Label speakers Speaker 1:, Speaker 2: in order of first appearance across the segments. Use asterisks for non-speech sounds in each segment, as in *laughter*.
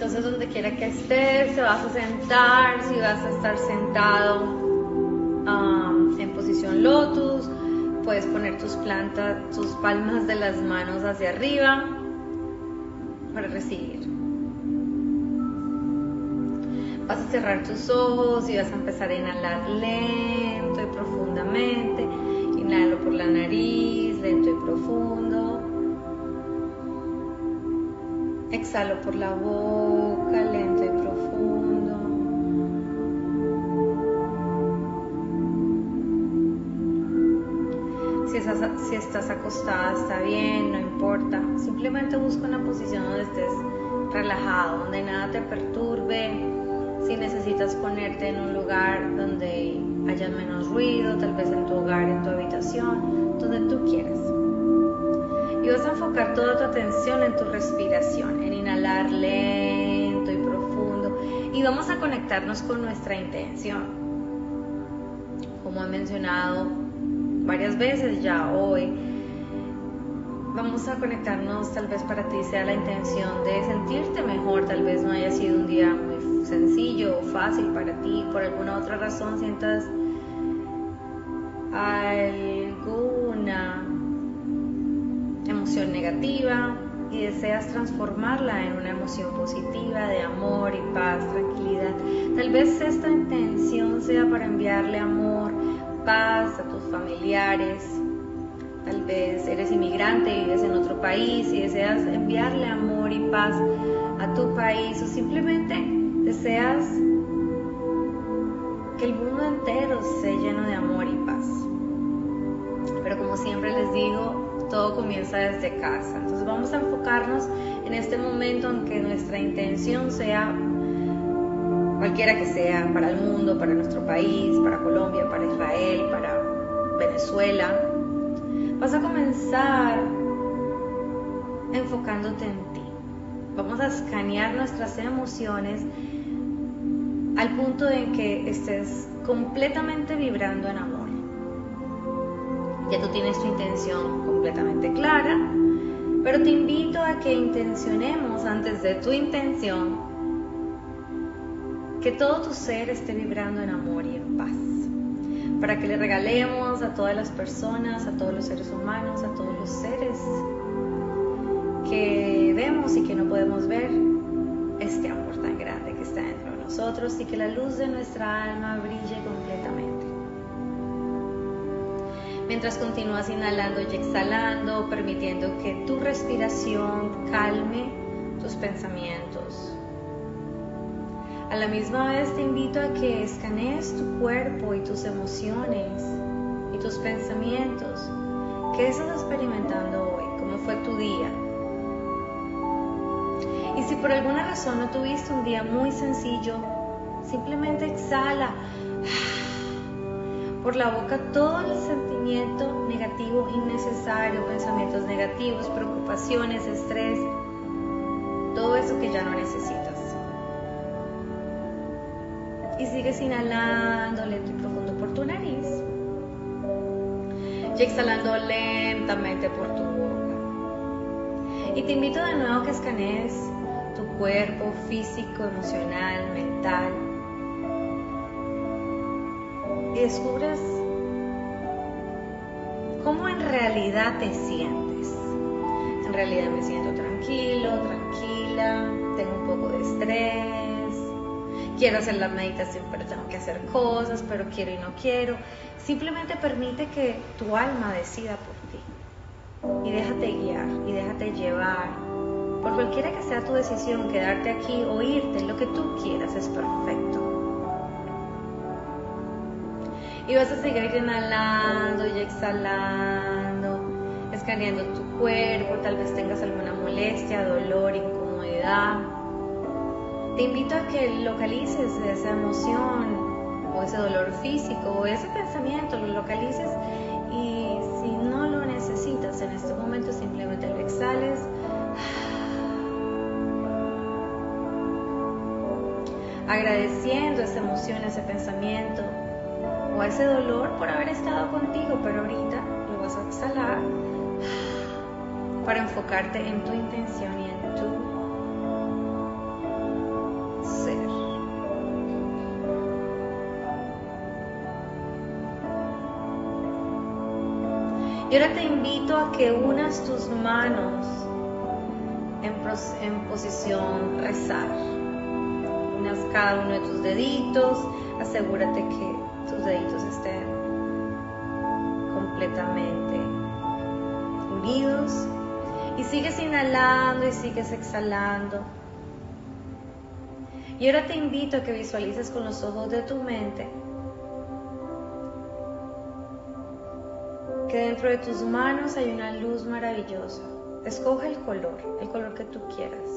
Speaker 1: Entonces donde quiera que estés, te vas a sentar, si vas a estar sentado um, en posición lotus, puedes poner tus plantas, tus palmas de las manos hacia arriba para recibir. Vas a cerrar tus ojos y vas a empezar a inhalar lento y profundamente. Inhalo por la nariz, lento y profundo. Exhalo por la boca, lento y profundo. Si estás, si estás acostada está bien, no importa. Simplemente busca una posición donde estés relajado, donde nada te perturbe. Si necesitas ponerte en un lugar donde haya menos ruido, tal vez en tu hogar, en tu habitación, donde tú quieras vas a enfocar toda tu atención en tu respiración, en inhalar lento y profundo. Y vamos a conectarnos con nuestra intención. Como he mencionado varias veces ya hoy, vamos a conectarnos, tal vez para ti sea la intención de sentirte mejor, tal vez no haya sido un día muy sencillo o fácil para ti, por alguna otra razón sientas alguna negativa y deseas transformarla en una emoción positiva de amor y paz, tranquilidad. Tal vez esta intención sea para enviarle amor, paz a tus familiares. Tal vez eres inmigrante y vives en otro país y deseas enviarle amor y paz a tu país o simplemente deseas que el mundo entero esté lleno de amor y paz. Pero como siempre les digo, todo comienza desde casa. Entonces vamos a enfocarnos en este momento en que nuestra intención sea cualquiera que sea, para el mundo, para nuestro país, para Colombia, para Israel, para Venezuela. Vas a comenzar enfocándote en ti. Vamos a escanear nuestras emociones al punto en que estés completamente vibrando en amor. Ya tú tienes tu intención completamente clara, pero te invito a que intencionemos antes de tu intención que todo tu ser esté vibrando en amor y en paz, para que le regalemos a todas las personas, a todos los seres humanos, a todos los seres que vemos y que no podemos ver, este amor tan grande que está dentro de nosotros y que la luz de nuestra alma brille completamente mientras continúas inhalando y exhalando, permitiendo que tu respiración calme tus pensamientos. A la misma vez te invito a que escanees tu cuerpo y tus emociones y tus pensamientos. ¿Qué estás experimentando hoy? ¿Cómo fue tu día? Y si por alguna razón no tuviste un día muy sencillo, simplemente exhala por la boca todo el sentimiento negativo innecesario, pensamientos negativos, preocupaciones, estrés, todo eso que ya no necesitas. Y sigues inhalando lento y profundo por tu nariz y exhalando lentamente por tu boca. Y te invito de nuevo a que escanees tu cuerpo físico, emocional, mental y descubres cómo en realidad te sientes. En realidad me siento tranquilo, tranquila, tengo un poco de estrés, quiero hacer la meditación pero tengo que hacer cosas, pero quiero y no quiero. Simplemente permite que tu alma decida por ti y déjate guiar y déjate llevar. Por cualquiera que sea tu decisión, quedarte aquí o irte, lo que tú quieras es perfecto. Y vas a seguir inhalando y exhalando, escaneando tu cuerpo, tal vez tengas alguna molestia, dolor, incomodidad. Te invito a que localices esa emoción o ese dolor físico o ese pensamiento, lo localices y si no lo necesitas en este momento simplemente lo exhales. Agradeciendo esa emoción, ese pensamiento, ese dolor por haber estado contigo, pero ahorita lo vas a exhalar para enfocarte en tu intención y en tu ser. Y ahora te invito a que unas tus manos en posición rezar. Unas cada uno de tus deditos, asegúrate que tus deditos estén completamente unidos. Y sigues inhalando y sigues exhalando. Y ahora te invito a que visualices con los ojos de tu mente que dentro de tus manos hay una luz maravillosa. Escoge el color, el color que tú quieras.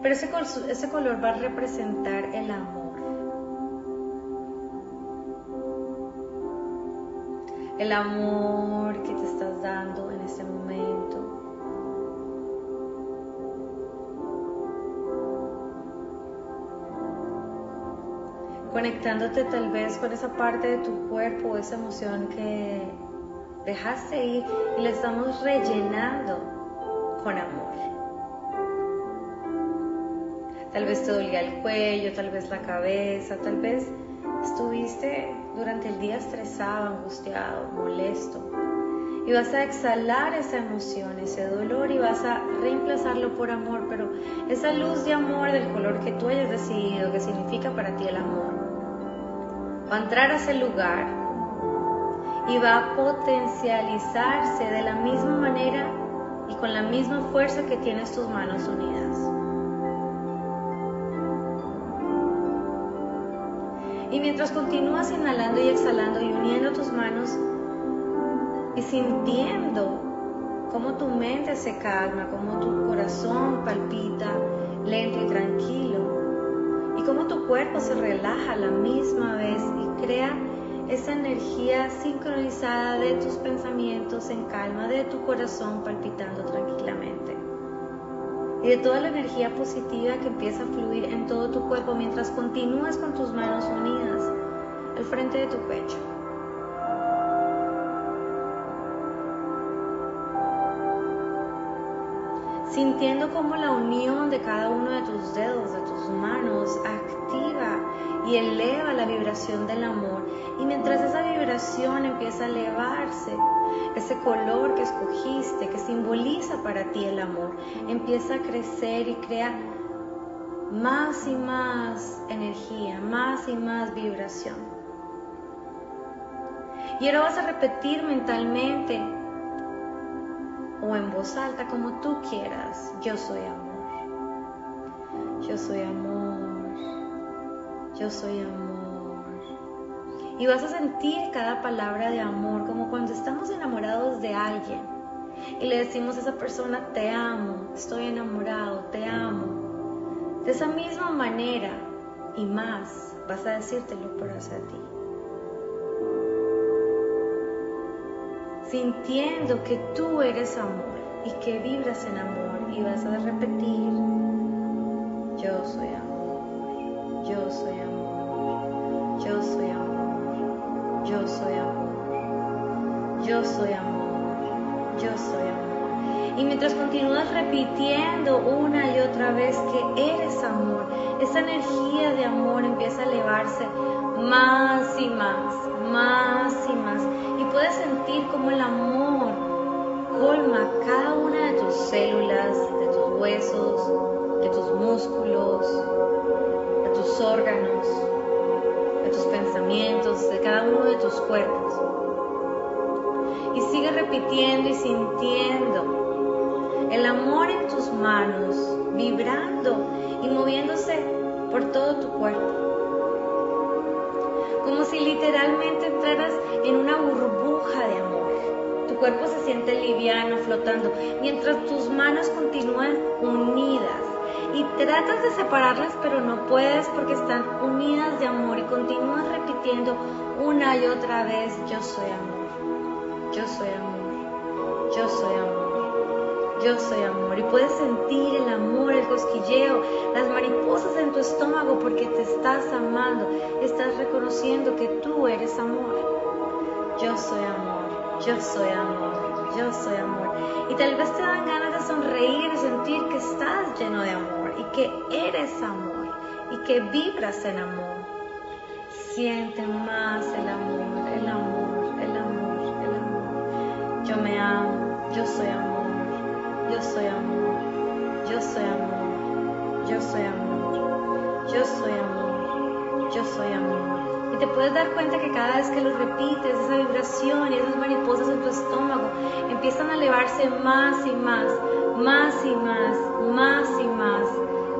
Speaker 1: Pero ese, ese color va a representar el amor. El amor que te estás dando en este momento. conectándote tal vez con esa parte de tu cuerpo, esa emoción que dejaste ir y la estamos rellenando con amor. Tal vez te dolía el cuello, tal vez la cabeza, tal vez estuviste durante el día estresado, angustiado, molesto. Y vas a exhalar esa emoción, ese dolor y vas a reemplazarlo por amor, pero esa luz de amor del color que tú hayas decidido, que significa para ti el amor, va a entrar a ese lugar y va a potencializarse de la misma manera y con la misma fuerza que tienes tus manos unidas. Y mientras continúas inhalando y exhalando y uniendo tus manos y sintiendo cómo tu mente se calma, cómo tu corazón palpita lento y tranquilo y cómo tu cuerpo se relaja a la misma vez y crea esa energía sincronizada de tus pensamientos en calma, de tu corazón palpitando. Y de toda la energía positiva que empieza a fluir en todo tu cuerpo mientras continúas con tus manos unidas al frente de tu pecho. sintiendo como la unión de cada uno de tus dedos, de tus manos, activa y eleva la vibración del amor. Y mientras esa vibración empieza a elevarse, ese color que escogiste, que simboliza para ti el amor, empieza a crecer y crea más y más energía, más y más vibración. Y ahora vas a repetir mentalmente o en voz alta como tú quieras, yo soy amor. Yo soy amor. Yo soy amor. Y vas a sentir cada palabra de amor como cuando estamos enamorados de alguien y le decimos a esa persona, te amo, estoy enamorado, te amo. De esa misma manera y más vas a decírtelo por hacia ti. sintiendo que tú eres amor y que vibras en amor y vas a repetir, yo soy amor, yo soy amor, yo soy amor, yo soy amor, yo soy amor, yo soy amor. Y mientras continúas repitiendo una y otra vez que eres amor, esa energía de amor empieza a elevarse más y más, más y más. Puedes sentir como el amor colma cada una de tus células, de tus huesos, de tus músculos, de tus órganos, tus pensamientos, de cada uno de tus cuerpos. Y sigue repitiendo y sintiendo el amor en tus manos, vibrando y moviéndose por todo tu cuerpo como si literalmente entraras en una burbuja de amor. Tu cuerpo se siente liviano, flotando, mientras tus manos continúan unidas. Y tratas de separarlas, pero no puedes porque están unidas de amor y continúas repitiendo una y otra vez, yo soy amor, yo soy amor, yo soy amor yo soy amor. Y puedes sentir el amor, el cosquilleo, las mariposas en tu estómago porque te estás amando. Estás reconociendo que tú eres amor. Yo soy amor, yo soy amor, yo soy amor. Y tal vez te dan ganas de sonreír y sentir que estás lleno de amor y que eres amor y que vibras en amor. Siente más el amor, el amor, el amor Yo me amo, yo soy amor, yo soy amor, yo soy amor, yo soy amor, yo soy amor, yo soy amor. Y te puedes dar cuenta que cada vez que lo repites, esa vibración y esas mariposas en tu estómago empiezan a elevarse más y más, más y más, más y más,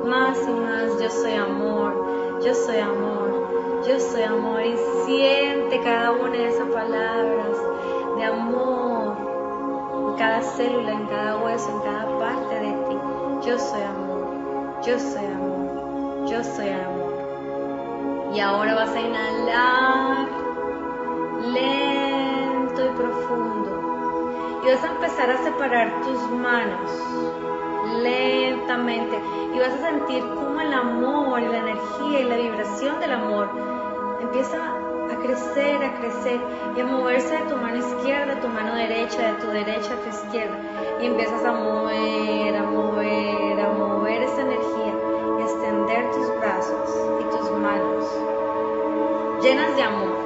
Speaker 1: más y más. Yo soy amor, yo soy amor, yo soy amor. Y siente cada una de esas palabras de amor en cada célula, en cada hueso, en cada parte de ti. Yo soy amor, yo soy amor, yo soy amor. Y ahora vas a inhalar lento y profundo. Y vas a empezar a separar tus manos lentamente. Y vas a sentir cómo el amor y la energía y la vibración del amor empieza a crecer, a crecer y a moverse de tu mano izquierda a tu mano derecha, de tu derecha a tu izquierda. Y empiezas a mover, a mover, a mover esa energía tus brazos manos, llenas de amor.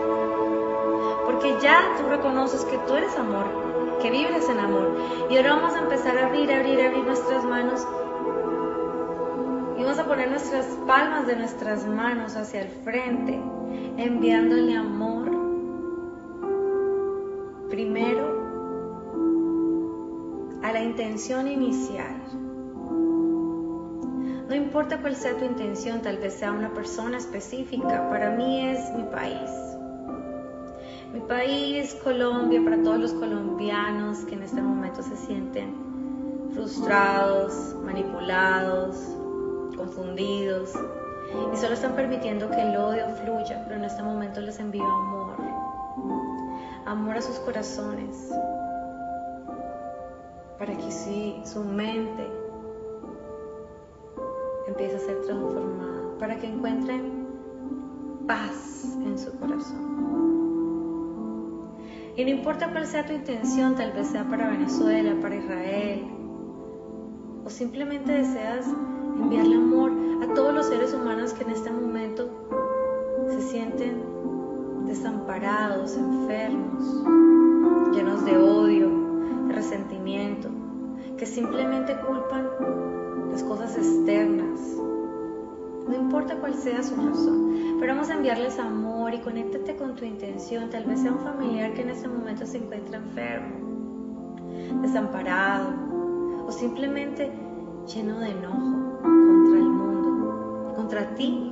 Speaker 1: Porque ya tú reconoces que tú eres amor, que vibras en amor. Y ahora vamos a empezar a abrir, abrir, abrir nuestras manos. Y vamos a poner nuestras palmas de nuestras manos hacia el frente, enviándole amor. Primero a la intención inicial no importa cuál sea tu intención, tal vez sea una persona específica, para mí es mi país. Mi país, Colombia, para todos los colombianos que en este momento se sienten frustrados, manipulados, confundidos y solo están permitiendo que el odio fluya, pero en este momento les envío amor, amor a sus corazones, para que si su mente a ser transformada, para que encuentren paz en su corazón. Y no importa cuál sea tu intención, tal vez sea para Venezuela, para Israel, o simplemente deseas enviarle amor a todos los seres humanos que en este momento se sienten desamparados, enfermos, llenos de odio, de resentimiento, que simplemente culpan las cosas externas. No importa cuál sea su razón, pero vamos a enviarles amor y conéctate con tu intención. Tal vez sea un familiar que en ese momento se encuentra enfermo, desamparado o simplemente lleno de enojo contra el mundo, contra ti.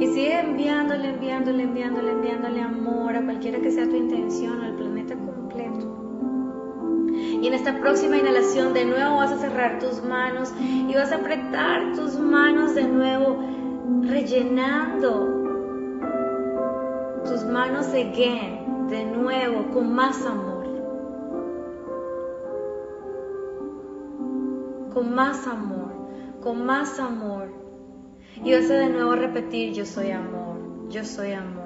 Speaker 1: Y sigue enviándole, enviándole, enviándole, enviándole amor a cualquiera que sea tu intención, al planeta completo. Y en esta próxima inhalación de nuevo vas a cerrar tus manos y vas a apretar tus manos de nuevo, rellenando tus manos again, de nuevo, con más amor. Con más amor, con más amor. Y vas a de nuevo repetir, yo soy amor, yo soy amor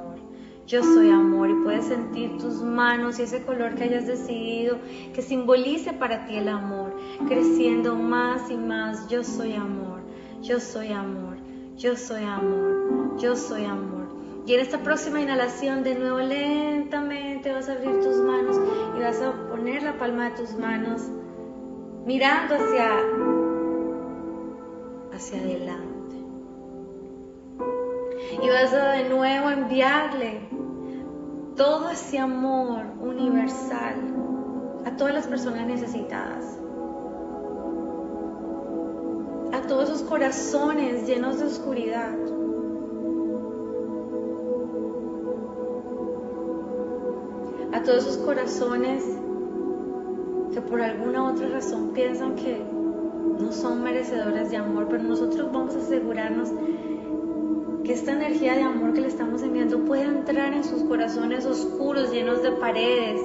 Speaker 1: yo soy amor y puedes sentir tus manos y ese color que hayas decidido que simbolice para ti el amor, creciendo más y más. Yo soy amor, yo soy amor, yo soy amor, yo soy amor. Y en esta próxima inhalación de nuevo lentamente vas a abrir tus manos y vas a poner la palma de tus manos mirando hacia hacia adelante. Y vas a de nuevo enviarle todo ese amor universal a todas las personas necesitadas, a todos esos corazones llenos de oscuridad. A todos esos corazones que por alguna otra razón piensan que no son merecedores de amor, pero nosotros vamos a asegurarnos que esta energía de amor que le estamos enviando pueda entrar en sus corazones oscuros, llenos de paredes,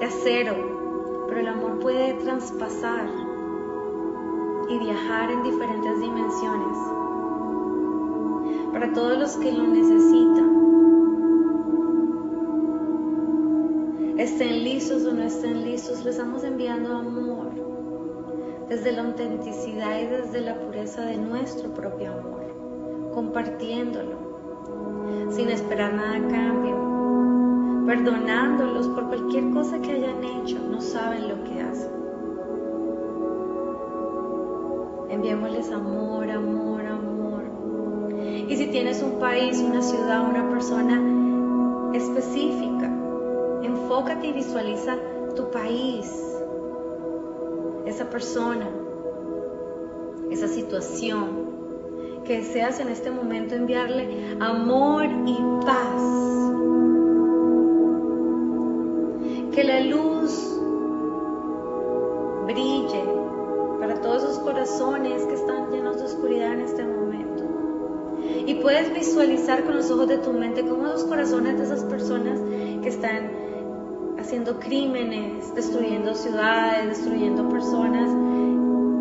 Speaker 1: de acero, pero el amor puede traspasar y viajar en diferentes dimensiones. Para todos los que lo necesitan, estén listos o no estén listos, les estamos enviando amor desde la autenticidad y desde la pureza de nuestro propio amor compartiéndolo, sin esperar nada a cambio, perdonándolos por cualquier cosa que hayan hecho, no saben lo que hacen. Enviémosles amor, amor, amor. Y si tienes un país, una ciudad, una persona específica, enfócate y visualiza tu país, esa persona, esa situación, que deseas en este momento enviarle amor y paz. Que la luz brille para todos esos corazones que están llenos de oscuridad en este momento. Y puedes visualizar con los ojos de tu mente cómo los corazones de esas personas que están haciendo crímenes, destruyendo ciudades, destruyendo personas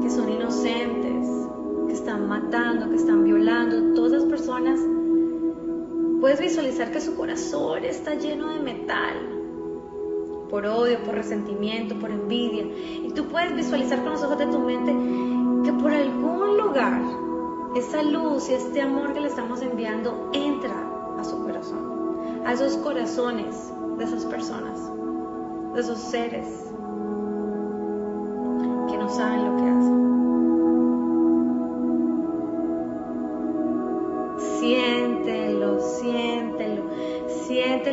Speaker 1: que son inocentes, matando, que están violando, todas personas, puedes visualizar que su corazón está lleno de metal, por odio, por resentimiento, por envidia. Y tú puedes visualizar con los ojos de tu mente que por algún lugar esa luz y este amor que le estamos enviando entra a su corazón, a esos corazones de esas personas, de esos seres que no saben lo que hacen.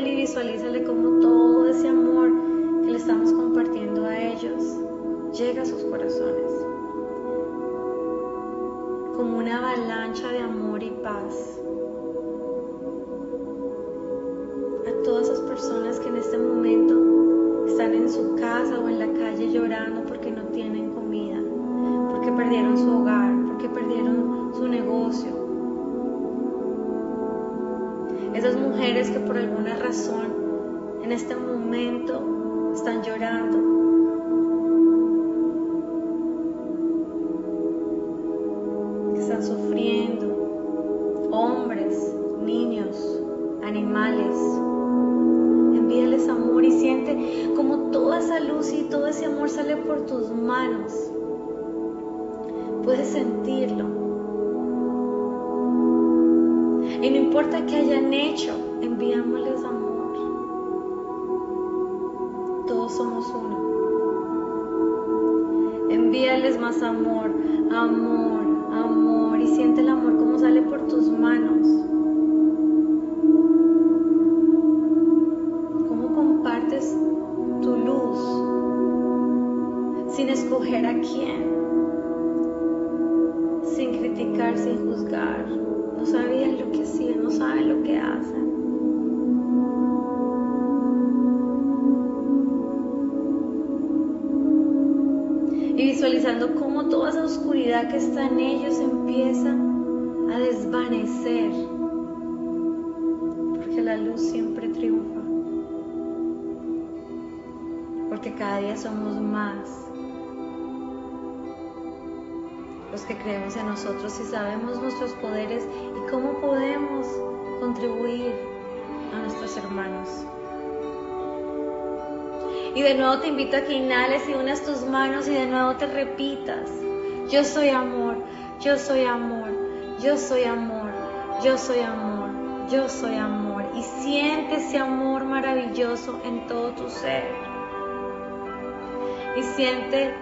Speaker 1: Y visualízale como todo ese amor que le estamos compartiendo a ellos llega a sus corazones. Como una avalancha de amor y paz. Esas mujeres que por alguna razón en este momento están llorando. Están sufriendo. Hombres, niños, animales. Envíales amor y siente como toda esa luz y todo ese amor sale por tus manos. Puedes sentirlo. Importa qué hayan hecho, enviámosles amor. Todos somos uno. Envíales más amor, amor, amor. Y siente el amor como sale por tus manos. Y visualizando cómo toda esa oscuridad que está en ellos empieza a desvanecer. Porque la luz siempre triunfa. Porque cada día somos más los que creemos en nosotros y sabemos nuestros poderes y cómo podemos contribuir a nuestros hermanos. Y de nuevo te invito a que inhales y unas tus manos y de nuevo te repitas, yo soy amor, yo soy amor, yo soy amor, yo soy amor, yo soy amor. Y siente ese amor maravilloso en todo tu ser. Y siente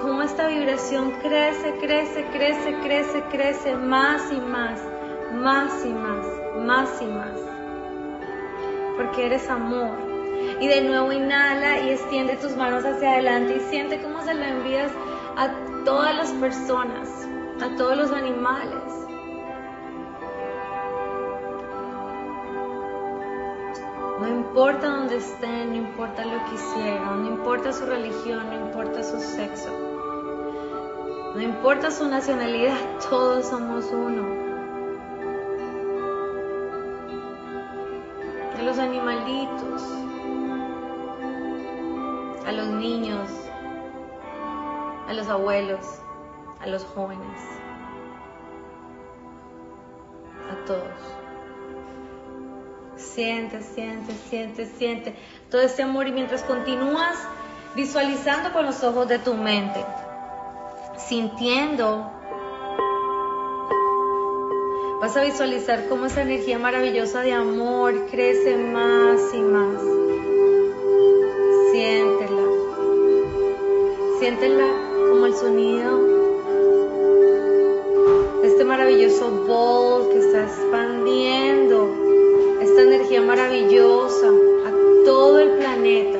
Speaker 1: cómo esta vibración crece, crece, crece, crece, crece más y más, más y más, más y más. Porque eres amor. Y de nuevo inhala y extiende tus manos hacia adelante y siente cómo se lo envías a todas las personas, a todos los animales. No importa dónde estén, no importa lo que hicieron, no importa su religión, no importa su sexo. No importa su nacionalidad, *laughs* todos somos uno. A los animalitos, a los niños, a los abuelos, a los jóvenes, a todos. Siente, siente, siente, siente todo este amor y mientras continúas visualizando con los ojos de tu mente sintiendo. Vas a visualizar cómo esa energía maravillosa de amor crece más y más. Siéntela como el sonido de este maravilloso bol que está expandiendo esta energía maravillosa a todo el planeta.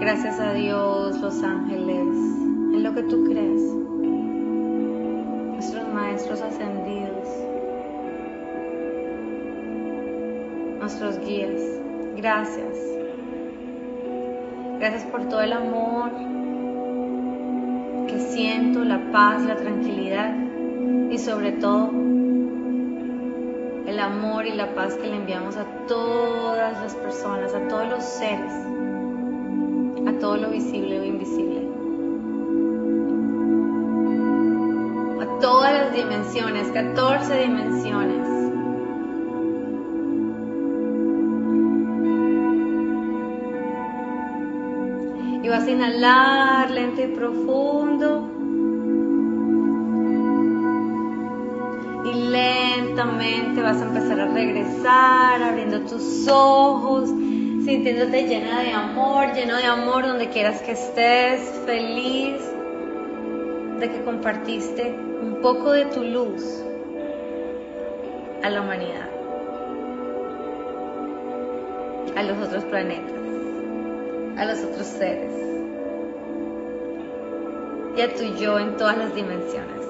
Speaker 1: Gracias a Dios, los ángeles, en lo que tú crees. Nuestros maestros ascendidos. Nuestros guías. Gracias. Gracias por todo el amor que siento, la paz, la tranquilidad y sobre todo el amor y la paz que le enviamos a todas las personas, a todos los seres, todo lo visible o invisible, a todas las dimensiones, 14 dimensiones. Y vas a inhalar lento y profundo. Y lentamente vas a empezar a regresar, abriendo tus ojos, sintiéndote llena de amor, lleno de amor donde quieras que estés, feliz de que compartiste un poco de tu luz a la humanidad, a los otros planetas a los otros seres y a tu yo en todas las dimensiones.